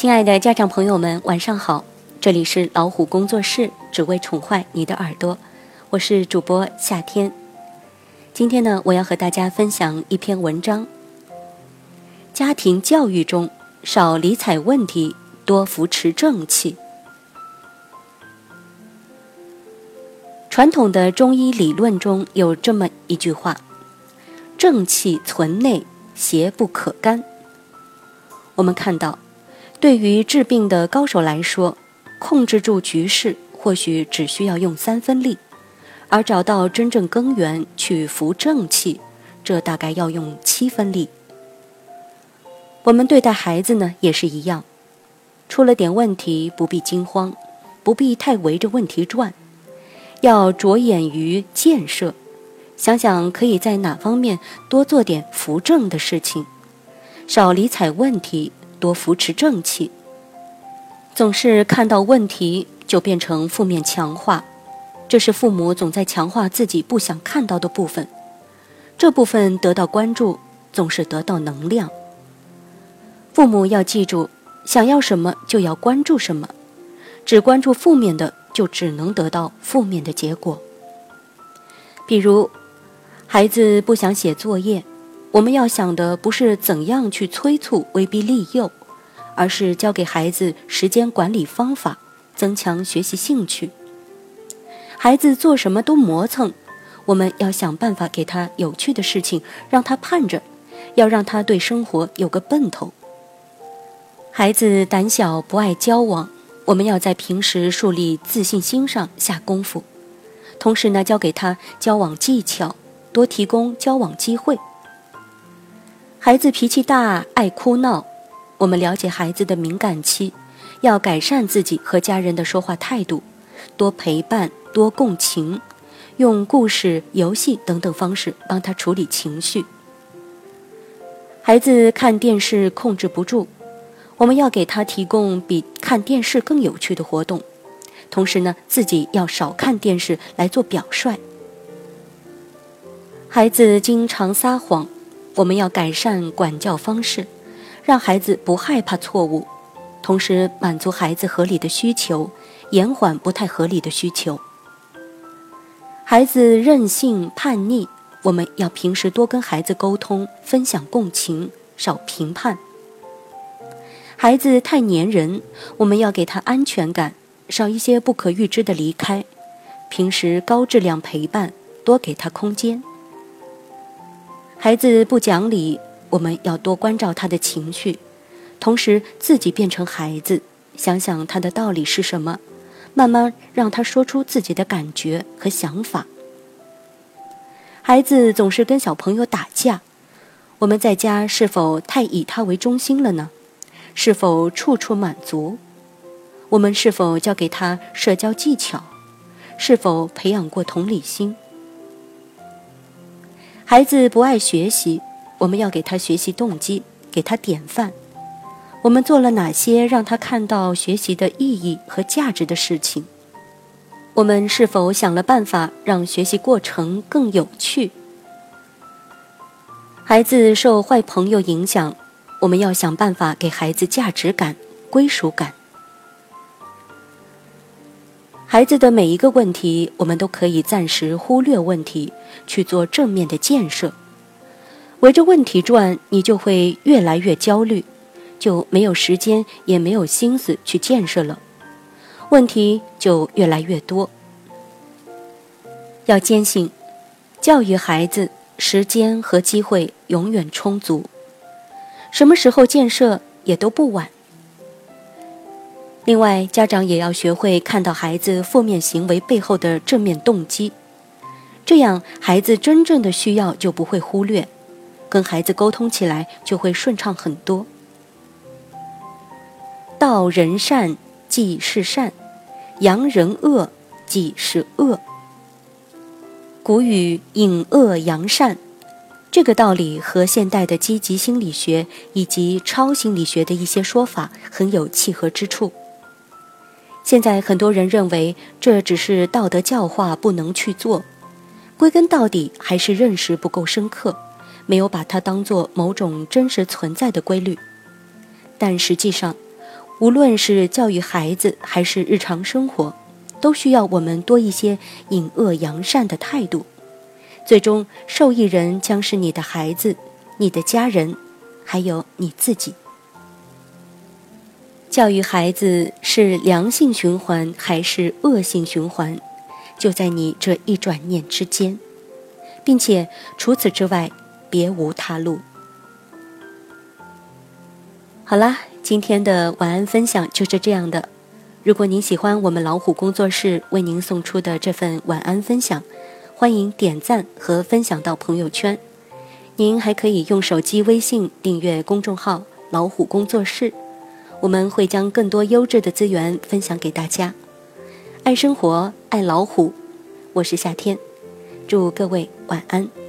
亲爱的家长朋友们，晚上好！这里是老虎工作室，只为宠坏你的耳朵，我是主播夏天。今天呢，我要和大家分享一篇文章：家庭教育中少理睬问题，多扶持正气。传统的中医理论中有这么一句话：“正气存内，邪不可干。”我们看到。对于治病的高手来说，控制住局势或许只需要用三分力，而找到真正根源去扶正气，这大概要用七分力。我们对待孩子呢也是一样，出了点问题不必惊慌，不必太围着问题转，要着眼于建设，想想可以在哪方面多做点扶正的事情，少理睬问题。多扶持正气，总是看到问题就变成负面强化，这是父母总在强化自己不想看到的部分。这部分得到关注，总是得到能量。父母要记住，想要什么就要关注什么，只关注负面的，就只能得到负面的结果。比如，孩子不想写作业。我们要想的不是怎样去催促、威逼利诱，而是教给孩子时间管理方法，增强学习兴趣。孩子做什么都磨蹭，我们要想办法给他有趣的事情，让他盼着，要让他对生活有个奔头。孩子胆小不爱交往，我们要在平时树立自信心上下功夫，同时呢，教给他交往技巧，多提供交往机会。孩子脾气大，爱哭闹，我们了解孩子的敏感期，要改善自己和家人的说话态度，多陪伴，多共情，用故事、游戏等等方式帮他处理情绪。孩子看电视控制不住，我们要给他提供比看电视更有趣的活动，同时呢，自己要少看电视来做表率。孩子经常撒谎。我们要改善管教方式，让孩子不害怕错误，同时满足孩子合理的需求，延缓不太合理的需求。孩子任性叛逆，我们要平时多跟孩子沟通，分享共情，少评判。孩子太粘人，我们要给他安全感，少一些不可预知的离开，平时高质量陪伴，多给他空间。孩子不讲理，我们要多关照他的情绪，同时自己变成孩子，想想他的道理是什么，慢慢让他说出自己的感觉和想法。孩子总是跟小朋友打架，我们在家是否太以他为中心了呢？是否处处满足？我们是否教给他社交技巧？是否培养过同理心？孩子不爱学习，我们要给他学习动机，给他典范。我们做了哪些让他看到学习的意义和价值的事情？我们是否想了办法让学习过程更有趣？孩子受坏朋友影响，我们要想办法给孩子价值感、归属感。孩子的每一个问题，我们都可以暂时忽略问题，去做正面的建设。围着问题转，你就会越来越焦虑，就没有时间，也没有心思去建设了，问题就越来越多。要坚信，教育孩子时间和机会永远充足，什么时候建设也都不晚。另外，家长也要学会看到孩子负面行为背后的正面动机，这样孩子真正的需要就不会忽略，跟孩子沟通起来就会顺畅很多。道人善即是善，扬人恶即是恶。古语引恶扬善，这个道理和现代的积极心理学以及超心理学的一些说法很有契合之处。现在很多人认为这只是道德教化，不能去做。归根到底还是认识不够深刻，没有把它当做某种真实存在的规律。但实际上，无论是教育孩子还是日常生活，都需要我们多一些隐恶扬善的态度。最终，受益人将是你的孩子、你的家人，还有你自己。教育孩子是良性循环还是恶性循环，就在你这一转念之间，并且除此之外，别无他路。好啦。今天的晚安分享就是这样的。如果您喜欢我们老虎工作室为您送出的这份晚安分享，欢迎点赞和分享到朋友圈。您还可以用手机微信订阅公众号“老虎工作室”，我们会将更多优质的资源分享给大家。爱生活，爱老虎，我是夏天，祝各位晚安。